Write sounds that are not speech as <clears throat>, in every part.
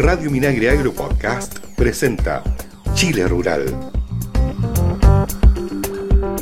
Radio Minagre Agro Podcast presenta Chile Rural.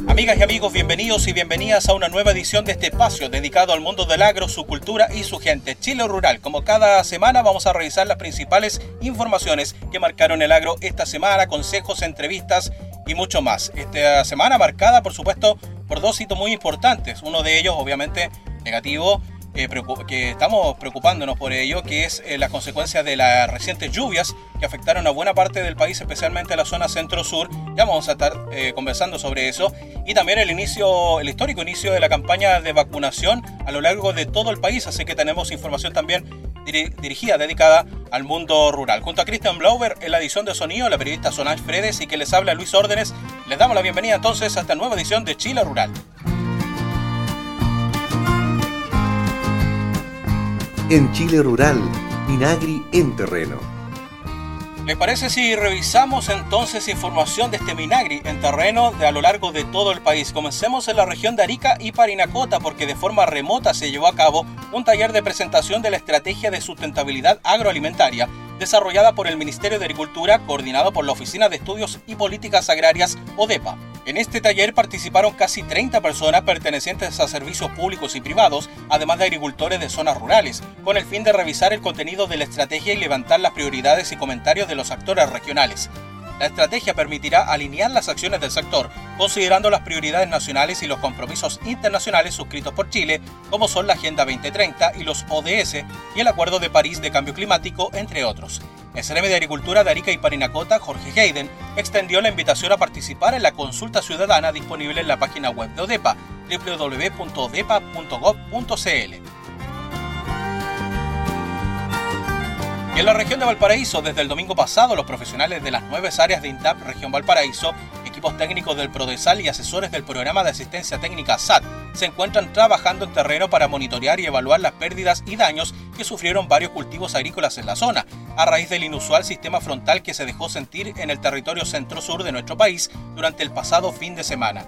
Amigas y amigos, bienvenidos y bienvenidas a una nueva edición de este espacio dedicado al mundo del agro, su cultura y su gente. Chile Rural. Como cada semana vamos a revisar las principales informaciones que marcaron el agro esta semana, consejos, entrevistas y mucho más. Esta semana marcada, por supuesto, por dos hitos muy importantes. Uno de ellos, obviamente, negativo, eh, que estamos preocupándonos por ello, que es eh, las consecuencias de las recientes lluvias que afectaron a buena parte del país, especialmente a la zona centro-sur. Ya vamos a estar eh, conversando sobre eso. Y también el inicio, el histórico inicio de la campaña de vacunación a lo largo de todo el país, así que tenemos información también dirigida, dedicada al mundo rural. Junto a Christian Blauber en la edición de sonido, la periodista Solange Fredes y que les habla Luis Órdenes, les damos la bienvenida entonces a esta nueva edición de Chile Rural. En Chile Rural, Minagri en terreno. ¿Les parece si revisamos entonces información de este Minagri en terreno de a lo largo de todo el país? Comencemos en la región de Arica y Parinacota porque de forma remota se llevó a cabo un taller de presentación de la estrategia de sustentabilidad agroalimentaria desarrollada por el Ministerio de Agricultura, coordinado por la Oficina de Estudios y Políticas Agrarias, ODEPA. En este taller participaron casi 30 personas pertenecientes a servicios públicos y privados, además de agricultores de zonas rurales, con el fin de revisar el contenido de la estrategia y levantar las prioridades y comentarios de los actores regionales. La estrategia permitirá alinear las acciones del sector, considerando las prioridades nacionales y los compromisos internacionales suscritos por Chile, como son la Agenda 2030 y los ODS y el Acuerdo de París de Cambio Climático, entre otros. El CRM de Agricultura de Arica y Parinacota, Jorge Hayden, extendió la invitación a participar en la consulta ciudadana disponible en la página web de ODEPA, www.odepa.gov.cl. en la región de Valparaíso, desde el domingo pasado, los profesionales de las nueve áreas de INTAP Región Valparaíso, equipos técnicos del PRODESAL y asesores del programa de asistencia técnica SAT se encuentran trabajando en terreno para monitorear y evaluar las pérdidas y daños que sufrieron varios cultivos agrícolas en la zona, a raíz del inusual sistema frontal que se dejó sentir en el territorio centro-sur de nuestro país durante el pasado fin de semana.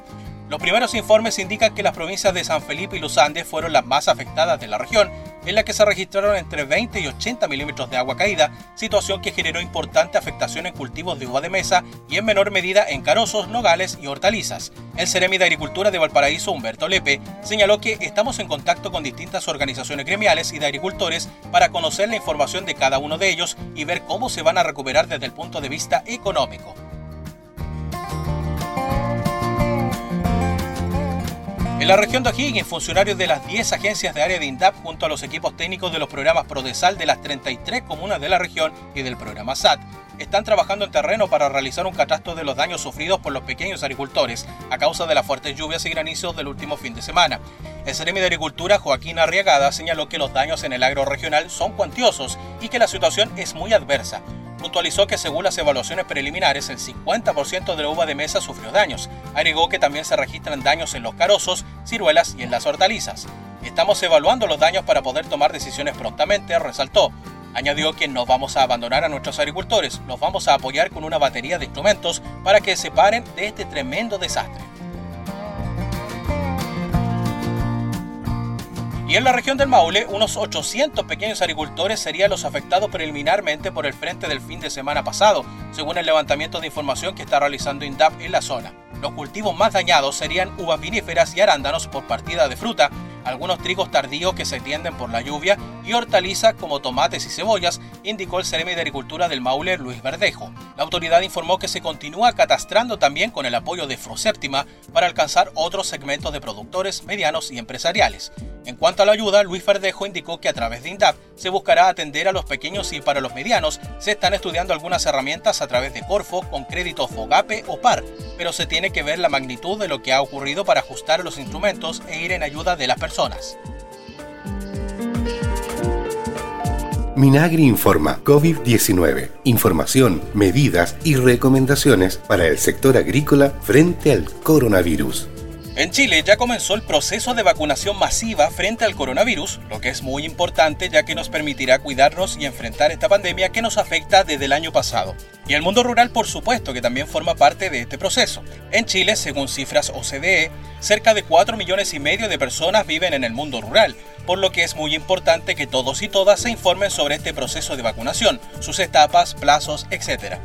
Los primeros informes indican que las provincias de San Felipe y Los Andes fueron las más afectadas de la región, en la que se registraron entre 20 y 80 milímetros de agua caída, situación que generó importante afectación en cultivos de uva de mesa y en menor medida en carozos, nogales y hortalizas. El Ceremi de Agricultura de Valparaíso, Humberto Lepe, señaló que estamos en contacto con distintas organizaciones gremiales y de agricultores para conocer la información de cada uno de ellos y ver cómo se van a recuperar desde el punto de vista económico. La región de O'Higgins, funcionarios de las 10 agencias de área de INDAP junto a los equipos técnicos de los programas PRODESAL de las 33 comunas de la región y del programa SAT están trabajando en terreno para realizar un catastro de los daños sufridos por los pequeños agricultores a causa de las fuertes lluvias y granizos del último fin de semana. El Ceremi de Agricultura, Joaquín Arriagada, señaló que los daños en el agro regional son cuantiosos y que la situación es muy adversa puntualizó que según las evaluaciones preliminares, el 50% de la uva de mesa sufrió daños. Agregó que también se registran daños en los carozos, ciruelas y en las hortalizas. Estamos evaluando los daños para poder tomar decisiones prontamente, resaltó. Añadió que no vamos a abandonar a nuestros agricultores, los vamos a apoyar con una batería de instrumentos para que se paren de este tremendo desastre. Y en la región del Maule, unos 800 pequeños agricultores serían los afectados preliminarmente por el frente del fin de semana pasado, según el levantamiento de información que está realizando INDAP en la zona. Los cultivos más dañados serían uvas viníferas y arándanos por partida de fruta, algunos trigos tardíos que se tienden por la lluvia y hortalizas como tomates y cebollas, indicó el Ceremi de Agricultura del Maule Luis Verdejo. La autoridad informó que se continúa catastrando también con el apoyo de Froséptima para alcanzar otros segmentos de productores medianos y empresariales. En cuanto a la ayuda, Luis Verdejo indicó que a través de INDAP se buscará atender a los pequeños y para los medianos se están estudiando algunas herramientas a través de Corfo con créditos FOGAPE o PAR, pero se tiene que ver la magnitud de lo que ha ocurrido para ajustar los instrumentos e ir en ayuda de las personas. Minagri informa COVID-19, información, medidas y recomendaciones para el sector agrícola frente al coronavirus. En Chile ya comenzó el proceso de vacunación masiva frente al coronavirus, lo que es muy importante ya que nos permitirá cuidarnos y enfrentar esta pandemia que nos afecta desde el año pasado. Y el mundo rural, por supuesto, que también forma parte de este proceso. En Chile, según cifras OCDE, cerca de 4 millones y medio de personas viven en el mundo rural, por lo que es muy importante que todos y todas se informen sobre este proceso de vacunación, sus etapas, plazos, etc.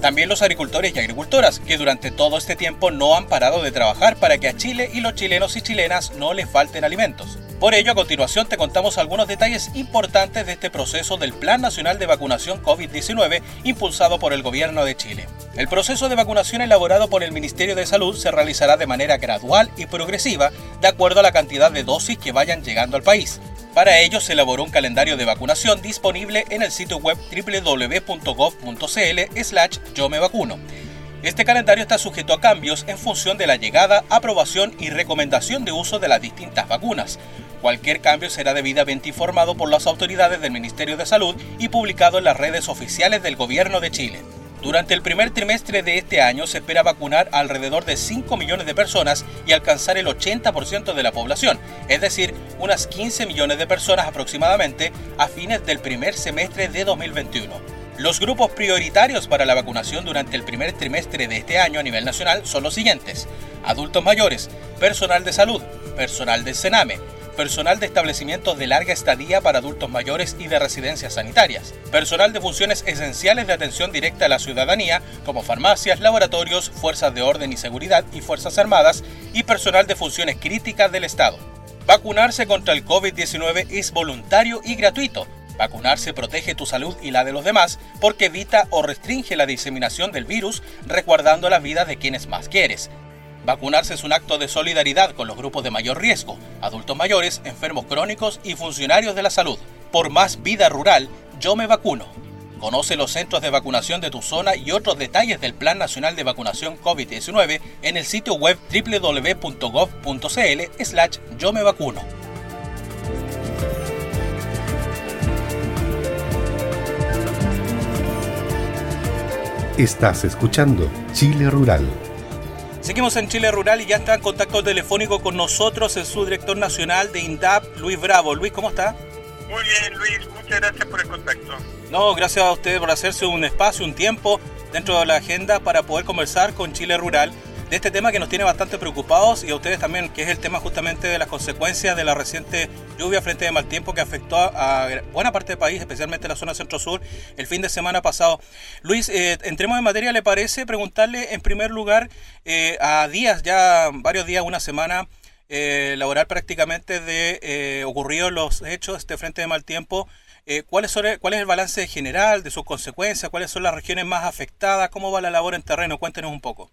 También los agricultores y agricultoras, que durante todo este tiempo no han parado de trabajar para que a Chile y los chilenos y chilenas no les falten alimentos. Por ello, a continuación te contamos algunos detalles importantes de este proceso del Plan Nacional de Vacunación COVID-19 impulsado por el Gobierno de Chile. El proceso de vacunación elaborado por el Ministerio de Salud se realizará de manera gradual y progresiva de acuerdo a la cantidad de dosis que vayan llegando al país. Para ello se elaboró un calendario de vacunación disponible en el sitio web www.gov.cl slash yo me vacuno. Este calendario está sujeto a cambios en función de la llegada, aprobación y recomendación de uso de las distintas vacunas. Cualquier cambio será debidamente informado por las autoridades del Ministerio de Salud y publicado en las redes oficiales del Gobierno de Chile. Durante el primer trimestre de este año se espera vacunar alrededor de 5 millones de personas y alcanzar el 80% de la población, es decir, unas 15 millones de personas aproximadamente a fines del primer semestre de 2021. Los grupos prioritarios para la vacunación durante el primer trimestre de este año a nivel nacional son los siguientes. Adultos mayores, personal de salud, personal del Sename, personal de establecimientos de larga estadía para adultos mayores y de residencias sanitarias, personal de funciones esenciales de atención directa a la ciudadanía, como farmacias, laboratorios, fuerzas de orden y seguridad y fuerzas armadas, y personal de funciones críticas del Estado. Vacunarse contra el COVID-19 es voluntario y gratuito. Vacunarse protege tu salud y la de los demás porque evita o restringe la diseminación del virus, resguardando la vida de quienes más quieres. Vacunarse es un acto de solidaridad con los grupos de mayor riesgo, adultos mayores, enfermos crónicos y funcionarios de la salud. Por más vida rural, yo me vacuno. Conoce los centros de vacunación de tu zona y otros detalles del Plan Nacional de Vacunación COVID-19 en el sitio web www.gov.cl slash yo me vacuno. Estás escuchando Chile Rural Seguimos en Chile Rural y ya está en contacto telefónico con nosotros el subdirector nacional de INDAP, Luis Bravo. Luis, ¿cómo está? Muy bien, Luis. Muchas gracias por el contacto. No, gracias a usted por hacerse un espacio, un tiempo dentro de la agenda para poder conversar con Chile Rural de este tema que nos tiene bastante preocupados y a ustedes también, que es el tema justamente de las consecuencias de la reciente lluvia frente de mal tiempo que afectó a buena parte del país, especialmente la zona centro-sur, el fin de semana pasado. Luis, eh, entremos en materia, ¿le parece preguntarle en primer lugar eh, a días, ya varios días, una semana, eh, laboral prácticamente de eh, ocurridos los hechos de frente de mal tiempo? ¿cuál, es, ¿Cuál es el balance general de sus consecuencias? ¿Cuáles son las regiones más afectadas? ¿Cómo va la labor en terreno? Cuéntenos un poco.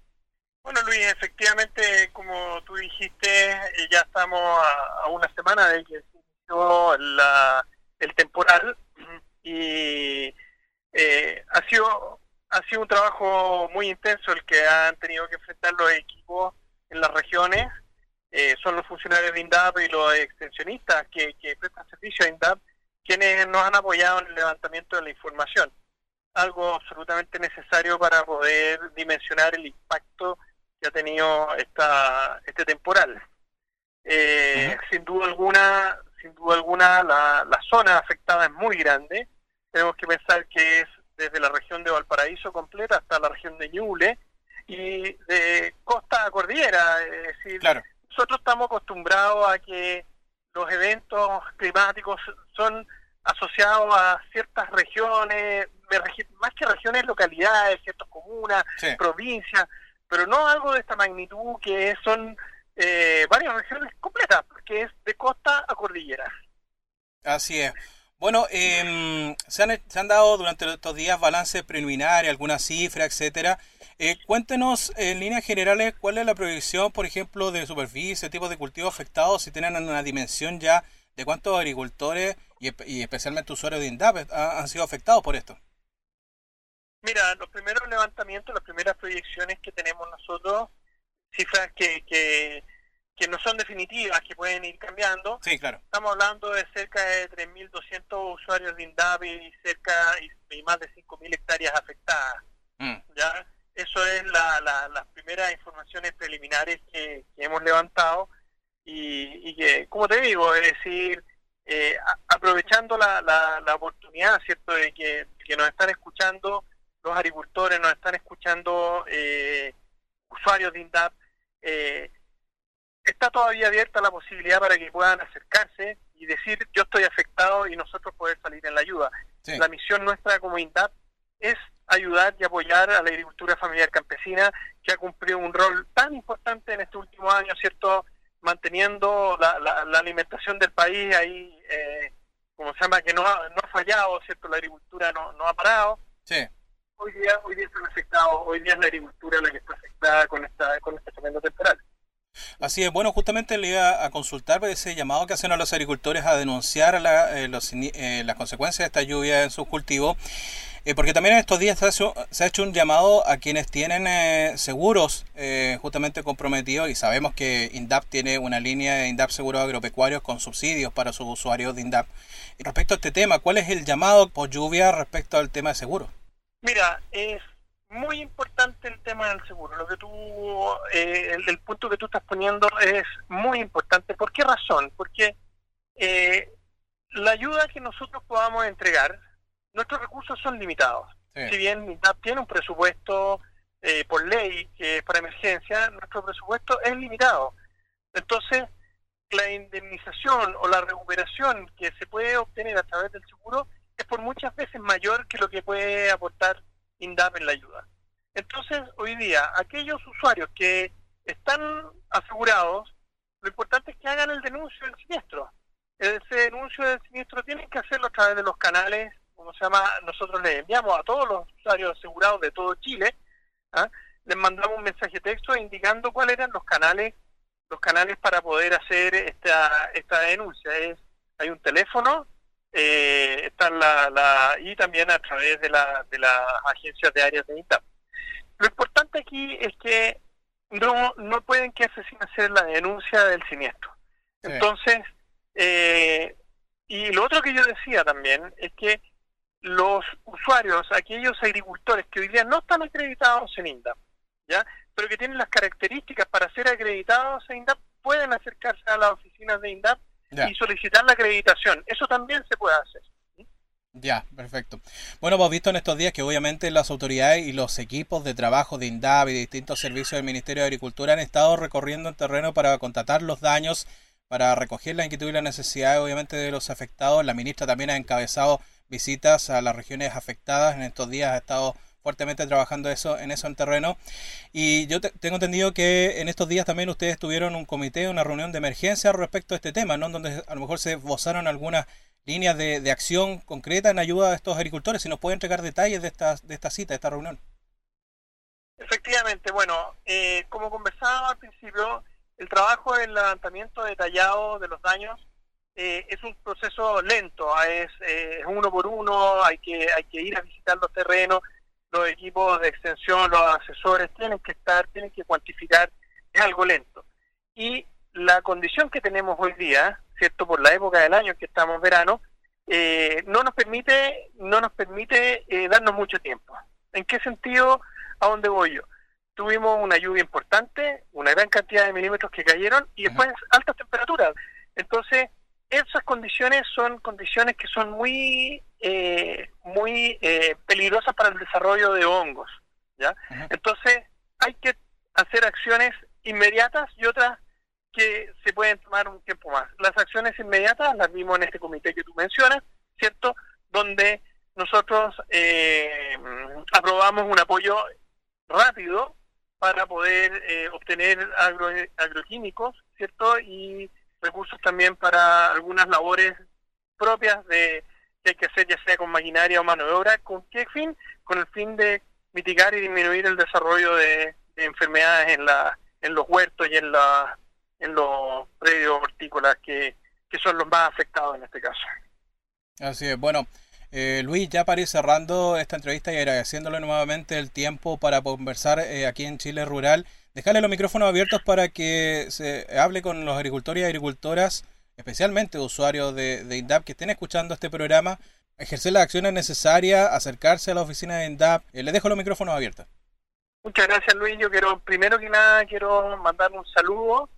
Bueno, Luis, efectivamente, como tú dijiste, eh, ya estamos a, una semana de que se inició la, el temporal <clears throat> y eh, ha sido ha sido un trabajo muy intenso el que han tenido que enfrentar los equipos en las regiones. Eh, son los funcionarios de INDAP y los extensionistas que, que prestan servicio a INDAP quienes nos han apoyado en el levantamiento de la información. Algo absolutamente necesario para poder dimensionar el impacto que ha tenido esta, este temporal. Eh, sin duda alguna, sin duda alguna, la, la zona afectada es muy grande. Tenemos que pensar que es desde la región de Valparaíso completa hasta la región de Ñuble y de costa a cordillera. Es decir, nosotros estamos acostumbrados a que los eventos climáticos son asociados a ciertas regiones, más que regiones, localidades, ciertas comunas, provincias pero no algo de esta magnitud que son eh, varias regiones completas, porque es de costa a cordillera. Así es. Bueno, eh, se, han, se, han, dado durante estos días balances preliminares, algunas cifras, etcétera. Eh, cuéntenos en líneas generales cuál es la proyección, por ejemplo, de superficie, tipo de cultivos afectados, si tienen una dimensión ya de cuántos agricultores y, y especialmente usuarios de INDAP han sido afectados por esto. Mira, los primeros levantamientos, las primeras proyecciones que tenemos nosotros, cifras que, que, que no son definitivas, que pueden ir cambiando. Sí, claro. Estamos hablando de cerca de 3.200 usuarios de INDAP y cerca y, más de 5.000 hectáreas afectadas. Mm. ¿ya? Eso es la, la, las primeras informaciones preliminares que, hemos levantado y, y, que, como te digo, es decir, eh, aprovechando la, la, la, oportunidad, ¿cierto?, de que, que nos están escuchando los agricultores, nos están escuchando eh, usuarios de INDAP. Eh, está todavía abierta la posibilidad para que puedan acercarse y decir yo estoy afectado y nosotros poder salir en la ayuda. La misión nuestra como INDAP es ayudar y apoyar a la agricultura familiar campesina que ha cumplido un rol tan importante en estos últimos años, ¿cierto? Manteniendo la, la, alimentación del país ahí, eh, como se llama, que no ha, no ha fallado, ¿cierto? La agricultura no, no ha parado. Sí. Hoy día, hoy día están afectados, hoy día es la agricultura la que está afectada con esta, con este tremendo temporal. Así es, bueno, justamente le iba a consultar ese llamado que hacen a los agricultores a denunciar la, eh, eh, las consecuencias de esta lluvia en sus cultivos. Eh, porque también en estos días se ha hecho, un llamado a quienes tienen seguros justamente comprometidos y sabemos que INDAP tiene una línea de INDAP Seguros Agropecuarios con subsidios para sus usuarios de INDAP. respecto a este tema, ¿cuál es el llamado por lluvia respecto al tema de seguros? Mira, es muy importante el tema del seguro. Lo que tú, eh, el, punto que tú estás poniendo es muy importante. ¿Por qué razón? Porque eh, la ayuda que nosotros podamos entregar, nuestros recursos son limitados. Si bien MINDAP tiene un presupuesto eh, por ley que es para emergencia, nuestro presupuesto es limitado. Entonces, la indemnización o la recuperación que se puede obtener a través del seguro es por muchas veces mayor que lo que puede aportar INDAP en la ayuda. Entonces, hoy día, aquellos usuarios que están asegurados, lo importante es que hagan el denuncio del siniestro. Ese denuncio del siniestro tienen que hacerlo a través de los canales, como se llama, nosotros les enviamos a todos los usuarios asegurados de todo Chile, ¿ah? les mandamos un mensaje texto indicando cuáles eran los canales los canales para poder hacer esta esta denuncia es hay un teléfono eh, está la, la, y también a través de, la, de las agencias de áreas de INTAP. Lo importante aquí es que no, no pueden quedarse sin hacer la denuncia del siniestro. Entonces, eh, y lo otro que yo decía también es que los usuarios, aquellos agricultores que hoy día no están acreditados en INDAP, ¿ya? pero que tienen las características para ser acreditados en INDAP, pueden acercarse a las oficinas de INDAP y solicitar la acreditación. Eso también se puede hacer. Ya, perfecto. Bueno, hemos visto en estos días que obviamente las autoridades y los equipos de trabajo de INDAV y de distintos servicios del Ministerio de Agricultura han estado recorriendo el terreno para constatar los daños, para recoger la inquietud y la necesidad obviamente de los afectados. La ministra también ha encabezado visitas a las regiones afectadas. En estos días ha estado fuertemente trabajando eso en eso en terreno. Y yo tengo entendido que en estos días también ustedes tuvieron un comité, una reunión de emergencia respecto a este tema, ¿no? Donde a lo mejor se esbozaron algunas líneas de, de, acción concreta en ayuda a estos agricultores. Si nos puede entregar detalles de esta, de esta cita, de esta reunión. Efectivamente, bueno, eh, como conversábamos al principio, el trabajo del levantamiento detallado de los daños eh, es un proceso lento, es, eh, uno por uno, hay que, hay que ir a visitar los terrenos, los equipos de extensión, los asesores tienen que estar, tienen que cuantificar, es algo lento. Y la condición que tenemos hoy día, ¿cierto? Por la época del año que estamos verano, eh, no nos permite, no nos permite eh, darnos mucho tiempo. ¿En qué sentido? ¿A dónde voy yo? Tuvimos una lluvia importante, una gran cantidad de milímetros que cayeron y después altas temperaturas. Entonces, esas condiciones son condiciones que son muy eh, muy eh, peligrosas para el desarrollo de hongos ya entonces hay que hacer acciones inmediatas y otras que se pueden tomar un tiempo más. Las acciones inmediatas las vimos en este comité que tú mencionas cierto donde nosotros eh, aprobamos un apoyo rápido para poder eh, obtener agro, agroquímicos cierto y recursos también para algunas labores propias de que hay que hacer ya sea con maquinaria o mano de obra, ¿con qué fin? Con el fin de mitigar y disminuir el desarrollo de, enfermedades en la en los huertos y en la en los predios hortícolas que, que son los más afectados en este caso. Así es, bueno, eh, Luis, ya para ir cerrando esta entrevista y agradeciéndole nuevamente el tiempo para conversar eh, aquí en Chile Rural, dejarle los micrófonos abiertos para que se hable con los agricultores y agricultoras, especialmente usuarios de, INDAP que estén escuchando este programa, ejercer las acciones necesarias, acercarse a la oficina de INDAP. Eh, le dejo los micrófonos abiertos. Muchas gracias Luis. Yo quiero, primero que nada, quiero mandar un saludo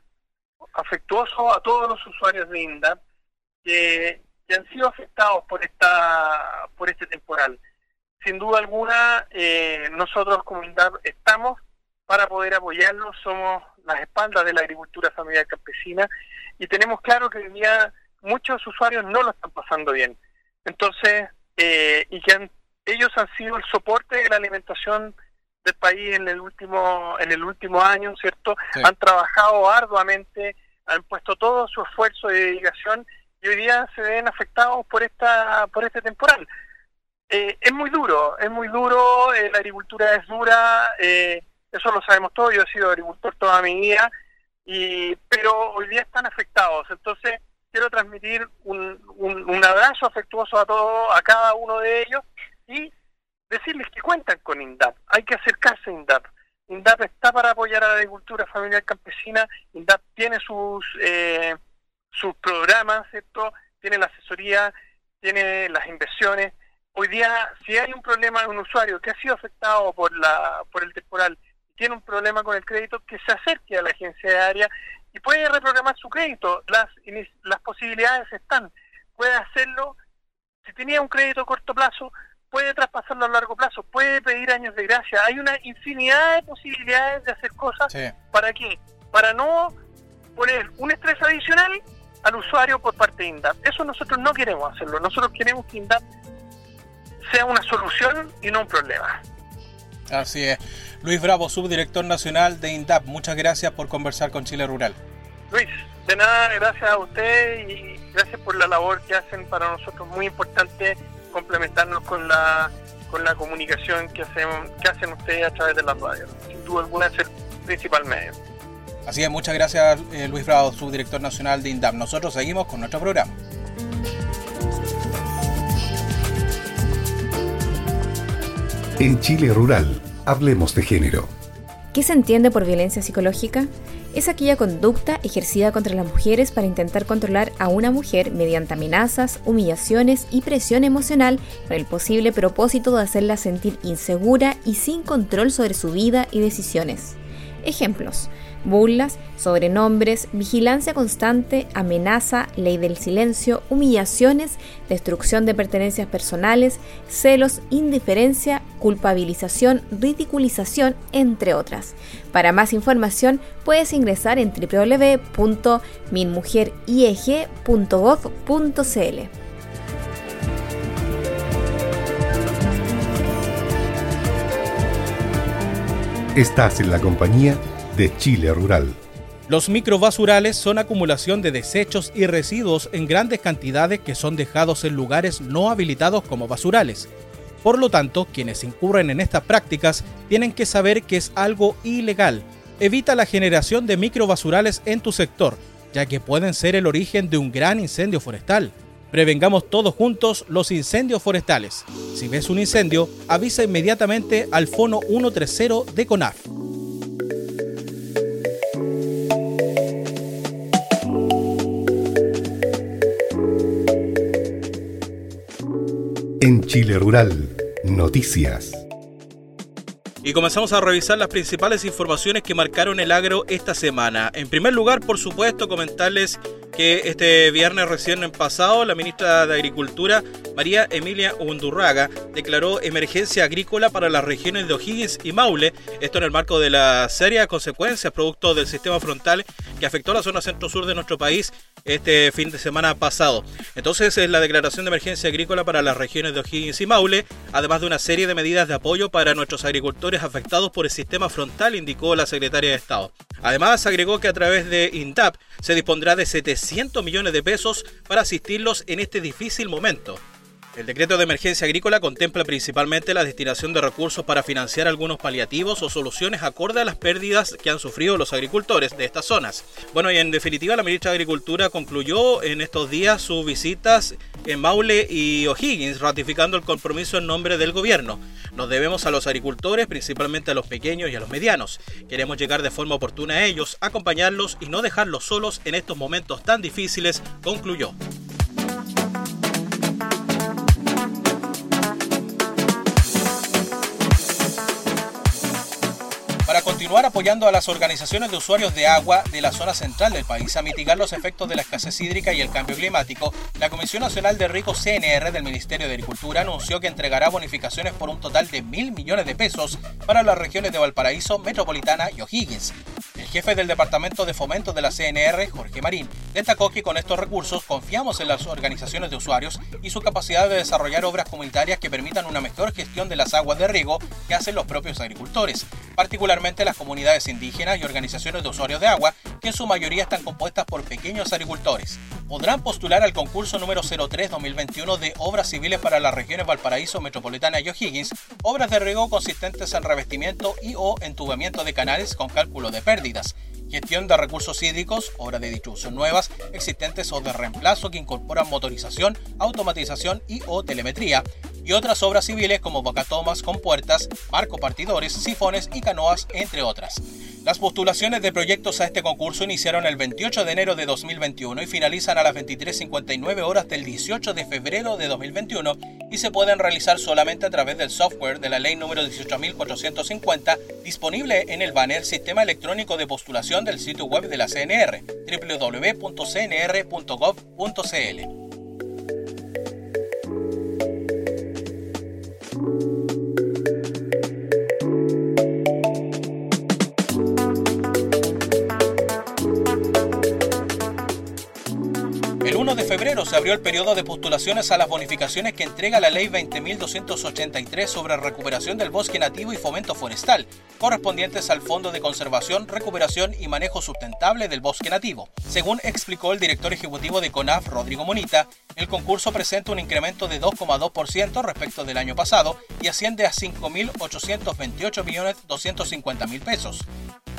afectuoso a todos los usuarios de INDAP que, que han sido afectados por esta por este temporal. Sin duda alguna, eh, nosotros como INDAP estamos para poder apoyarlos, somos las espaldas de la agricultura familiar campesina y tenemos claro que hoy día muchos usuarios no lo están pasando bien. Entonces, eh, y que ellos han sido el soporte de la alimentación del país en el último en el último año, ¿cierto? Han trabajado arduamente, han puesto todo su esfuerzo y dedicación y hoy día se ven afectados por esta por este temporal. Eh, es muy duro, es muy duro, eh, la agricultura es dura, eh, eso lo sabemos todos, yo he sido agricultor toda mi vida, y, pero hoy día están afectados, entonces quiero transmitir un, un, abrazo afectuoso a todos, a cada uno de ellos, y decirles que cuentan con INDAP, hay que acercarse a INDAP. INDAP está para apoyar a la agricultura familiar campesina, INDAP tiene sus, eh, sus programas, ¿cierto? tiene la asesoría, tiene las inversiones. Hoy día, si hay un problema de un usuario que ha sido afectado por, la, por el temporal tiene un problema con el crédito, que se acerque a la agencia de área y puede reprogramar su crédito. Las, las posibilidades están. Puede hacerlo. Si tenía un crédito a corto plazo, puede traspasarlo a largo plazo, puede pedir años de gracia. Hay una infinidad de posibilidades de hacer cosas. ¿Para qué? Para no poner un estrés adicional al usuario por parte de INDAP. Eso nosotros no queremos hacerlo. Nosotros queremos que INDAP sea una solución y no un problema. Así es. Luis Bravo, subdirector nacional de INDAP, muchas gracias por conversar con Chile Rural. Luis, de nada, gracias a usted y gracias por la labor que hacen para nosotros, muy importante complementarnos con la con la comunicación que hacen, que hacen ustedes a través de la radio. Sin duda alguna es el principal medio. Así es, muchas gracias eh, Luis Bravo, subdirector nacional de INDAP. Nosotros seguimos con nuestro programa. En Chile Rural, hablemos de género. ¿Qué se entiende por violencia psicológica? Es aquella conducta ejercida contra las mujeres para intentar controlar a una mujer mediante amenazas, humillaciones y presión emocional con el posible propósito de hacerla sentir insegura y sin control sobre su vida y decisiones. Ejemplos burlas, sobrenombres, vigilancia constante, amenaza, ley del silencio, humillaciones, destrucción de pertenencias personales, celos, indiferencia, culpabilización, ridiculización, entre otras. Para más información puedes ingresar en www.minmujerieg.gov.cl. Estás en la compañía de Chile Rural. Los microbasurales son acumulación de desechos y residuos en grandes cantidades que son dejados en lugares no habilitados como basurales. Por lo tanto, quienes incurren en estas prácticas tienen que saber que es algo ilegal. Evita la generación de microbasurales en tu sector, ya que pueden ser el origen de un gran incendio forestal. Prevengamos todos juntos los incendios forestales. Si ves un incendio, avisa inmediatamente al Fono 130 de CONAF. En Chile Rural, noticias. Y comenzamos a revisar las principales informaciones que marcaron el agro esta semana. En primer lugar, por supuesto, comentarles que este viernes recién pasado la ministra de Agricultura, María Emilia Undurraga, declaró emergencia agrícola para las regiones de O'Higgins y Maule, esto en el marco de las serias consecuencias producto del sistema frontal que afectó la zona centro-sur de nuestro país este fin de semana pasado. Entonces es la declaración de emergencia agrícola para las regiones de O'Higgins y Maule, además de una serie de medidas de apoyo para nuestros agricultores afectados por el sistema frontal, indicó la secretaria de Estado. Además agregó que a través de INDAP se dispondrá de 700 millones de pesos para asistirlos en este difícil momento. El decreto de emergencia agrícola contempla principalmente la destinación de recursos para financiar algunos paliativos o soluciones acorde a las pérdidas que han sufrido los agricultores de estas zonas. Bueno, y en definitiva la ministra de Agricultura concluyó en estos días sus visitas en Maule y O'Higgins, ratificando el compromiso en nombre del gobierno. Nos debemos a los agricultores, principalmente a los pequeños y a los medianos. Queremos llegar de forma oportuna a ellos, acompañarlos y no dejarlos solos en estos momentos tan difíciles, concluyó. Apoyando a las organizaciones de usuarios de agua de la zona central del país a mitigar los efectos de la escasez hídrica y el cambio climático, la Comisión Nacional de Rico CNR del Ministerio de Agricultura anunció que entregará bonificaciones por un total de mil millones de pesos para las regiones de Valparaíso, Metropolitana y O'Higgins. Jefe del Departamento de Fomento de la CNR, Jorge Marín, destacó que con estos recursos confiamos en las organizaciones de usuarios y su capacidad de desarrollar obras comunitarias que permitan una mejor gestión de las aguas de riego que hacen los propios agricultores, particularmente las comunidades indígenas y organizaciones de usuarios de agua, que en su mayoría están compuestas por pequeños agricultores. Podrán postular al concurso número 03-2021 de obras civiles para las regiones Valparaíso, Metropolitana y O'Higgins, obras de riego consistentes en revestimiento y o entubamiento de canales con cálculo de pérdidas, gestión de recursos hídricos, obras de distribución nuevas, existentes o de reemplazo que incorporan motorización, automatización y o telemetría, y otras obras civiles como bocatomas con puertas, marco partidores, sifones y canoas, entre otras. Las postulaciones de proyectos a este concurso iniciaron el 28 de enero de 2021 y finalizan a las 23.59 horas del 18 de febrero de 2021 y se pueden realizar solamente a través del software de la ley número 18.450 disponible en el banner Sistema Electrónico de Postulación del sitio web de la CNR www.cnr.gov.cl. abrió el periodo de postulaciones a las bonificaciones que entrega la Ley 20.283 sobre recuperación del bosque nativo y fomento forestal, correspondientes al Fondo de Conservación, Recuperación y Manejo Sustentable del Bosque Nativo. Según explicó el director ejecutivo de CONAF, Rodrigo Monita, el concurso presenta un incremento de 2,2% respecto del año pasado y asciende a 5.828.250.000 pesos.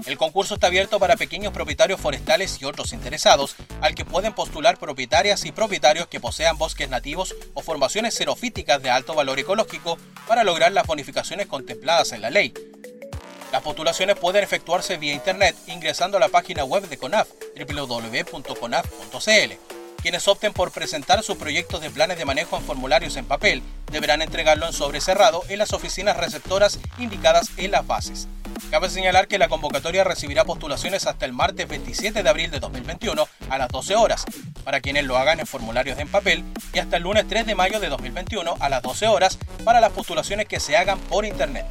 El concurso está abierto para pequeños propietarios forestales y otros interesados, al que pueden postular propietarias y propietarios que posean bosques nativos o formaciones xerofíticas de alto valor ecológico para lograr las bonificaciones contempladas en la ley. Las postulaciones pueden efectuarse vía Internet ingresando a la página web de CONAF, www.conaf.cl. Quienes opten por presentar sus proyectos de planes de manejo en formularios en papel deberán entregarlo en sobre cerrado en las oficinas receptoras indicadas en las bases. Cabe señalar que la convocatoria recibirá postulaciones hasta el martes 27 de abril de 2021 a las 12 horas, para quienes lo hagan en formularios en papel, y hasta el lunes 3 de mayo de 2021 a las 12 horas para las postulaciones que se hagan por Internet.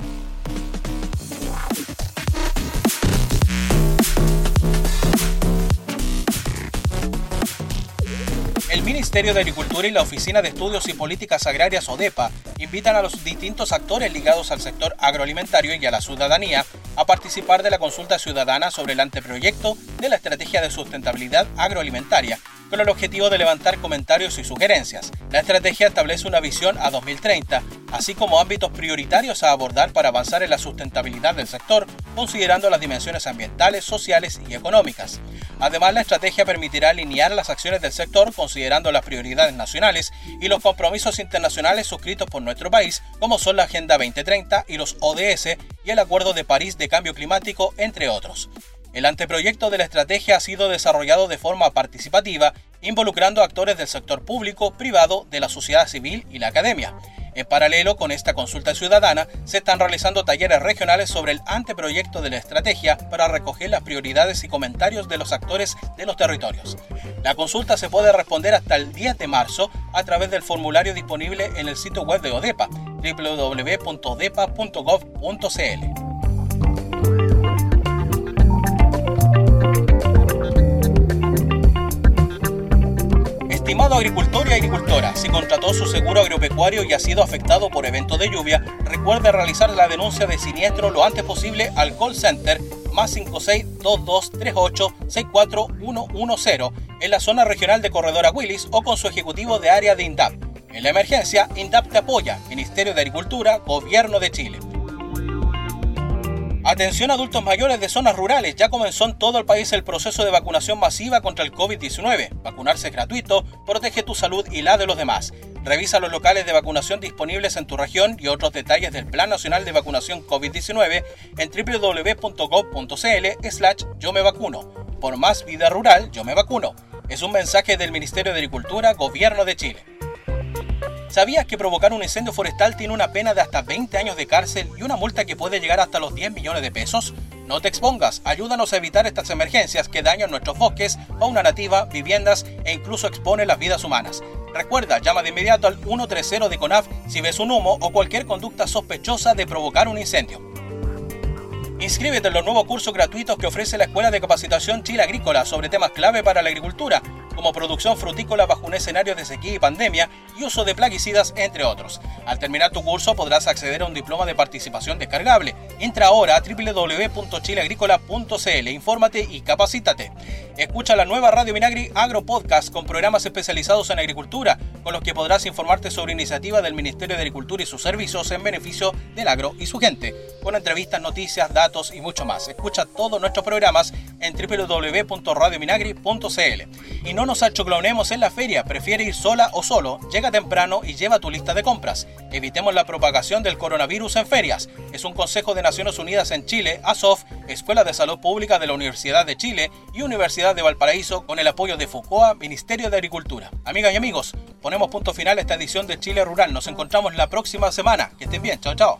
El Ministerio de Agricultura y la Oficina de Estudios y Políticas Agrarias ODEPA invitan a los distintos actores ligados al sector agroalimentario y a la ciudadanía a participar de la consulta ciudadana sobre el anteproyecto de la Estrategia de Sustentabilidad Agroalimentaria con el objetivo de levantar comentarios y sugerencias. La estrategia establece una visión a 2030, así como ámbitos prioritarios a abordar para avanzar en la sustentabilidad del sector, considerando las dimensiones ambientales, sociales y económicas. Además, la estrategia permitirá alinear las acciones del sector considerando las prioridades nacionales y los compromisos internacionales suscritos por nuestro país, como son la Agenda 2030 y los ODS y el Acuerdo de París de Cambio Climático, entre otros. El anteproyecto de la estrategia ha sido desarrollado de forma participativa, involucrando actores del sector público, privado, de la sociedad civil y la academia. En paralelo con esta consulta ciudadana, se están realizando talleres regionales sobre el anteproyecto de la estrategia para recoger las prioridades y comentarios de los actores de los territorios. La consulta se puede responder hasta el 10 de marzo a través del formulario disponible en el sitio web de ODEPA, www.odepa.gov.cl. Estimado agricultor y agricultora, si contrató su seguro agropecuario y ha sido afectado por eventos de lluvia, recuerde realizar la denuncia de siniestro lo antes posible al call center más 562238-64110 en la zona regional de Corredora Willis o con su ejecutivo de área de INDAP. En la emergencia, INDAP te apoya, Ministerio de Agricultura, Gobierno de Chile. Atención adultos mayores de zonas rurales, ya comenzó en todo el país el proceso de vacunación masiva contra el COVID-19. Vacunarse es gratuito, protege tu salud y la de los demás. Revisa los locales de vacunación disponibles en tu región y otros detalles del Plan Nacional de Vacunación COVID-19 en www.gov.cl slash yo me vacuno. Por más vida rural, yo me vacuno. Es un mensaje del Ministerio de Agricultura, Gobierno de Chile. ¿Sabías que provocar un incendio forestal tiene una pena de hasta 20 años de cárcel y una multa que puede llegar hasta los 10 millones de pesos? No te expongas, ayúdanos a evitar estas emergencias que dañan nuestros bosques, fauna nativa, viviendas e incluso exponen las vidas humanas. Recuerda, llama de inmediato al 130 de CONAF si ves un humo o cualquier conducta sospechosa de provocar un incendio. Inscríbete en los nuevos cursos gratuitos que ofrece la Escuela de Capacitación Chile Agrícola sobre temas clave para la agricultura, como producción frutícola bajo un escenario de sequía y pandemia y uso de plaguicidas, entre otros. Al terminar tu curso podrás acceder a un diploma de participación descargable. Entra ahora a www.chileagrícola.cl, infórmate y capacítate. Escucha la nueva Radio Minagri Agro Podcast con programas especializados en agricultura, con los que podrás informarte sobre iniciativas del Ministerio de Agricultura y sus servicios en beneficio del agro y su gente, con entrevistas, noticias, y mucho más. Escucha todos nuestros programas en www.radiominagri.cl. Y no nos achoclonemos en la feria, prefiere ir sola o solo, llega temprano y lleva tu lista de compras. Evitemos la propagación del coronavirus en ferias. Es un consejo de Naciones Unidas en Chile, ASOF, Escuela de Salud Pública de la Universidad de Chile y Universidad de Valparaíso con el apoyo de FUCOA, Ministerio de Agricultura. Amigas y amigos, ponemos punto final a esta edición de Chile Rural. Nos encontramos la próxima semana. Que estén bien. Chao, chao.